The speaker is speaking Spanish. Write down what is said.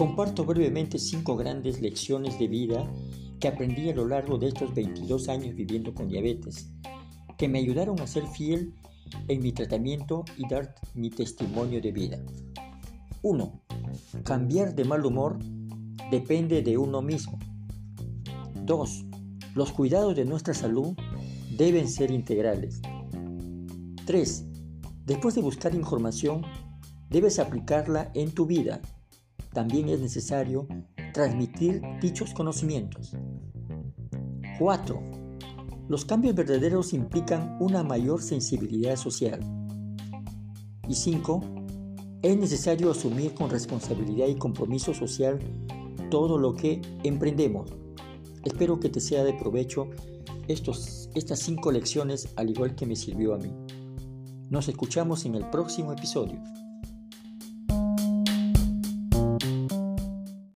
Comparto brevemente cinco grandes lecciones de vida que aprendí a lo largo de estos 22 años viviendo con diabetes, que me ayudaron a ser fiel en mi tratamiento y dar mi testimonio de vida. 1. Cambiar de mal humor depende de uno mismo. 2. Los cuidados de nuestra salud deben ser integrales. 3. Después de buscar información, debes aplicarla en tu vida. También es necesario transmitir dichos conocimientos. 4. Los cambios verdaderos implican una mayor sensibilidad social. Y 5. Es necesario asumir con responsabilidad y compromiso social todo lo que emprendemos. Espero que te sea de provecho estos, estas cinco lecciones al igual que me sirvió a mí. Nos escuchamos en el próximo episodio.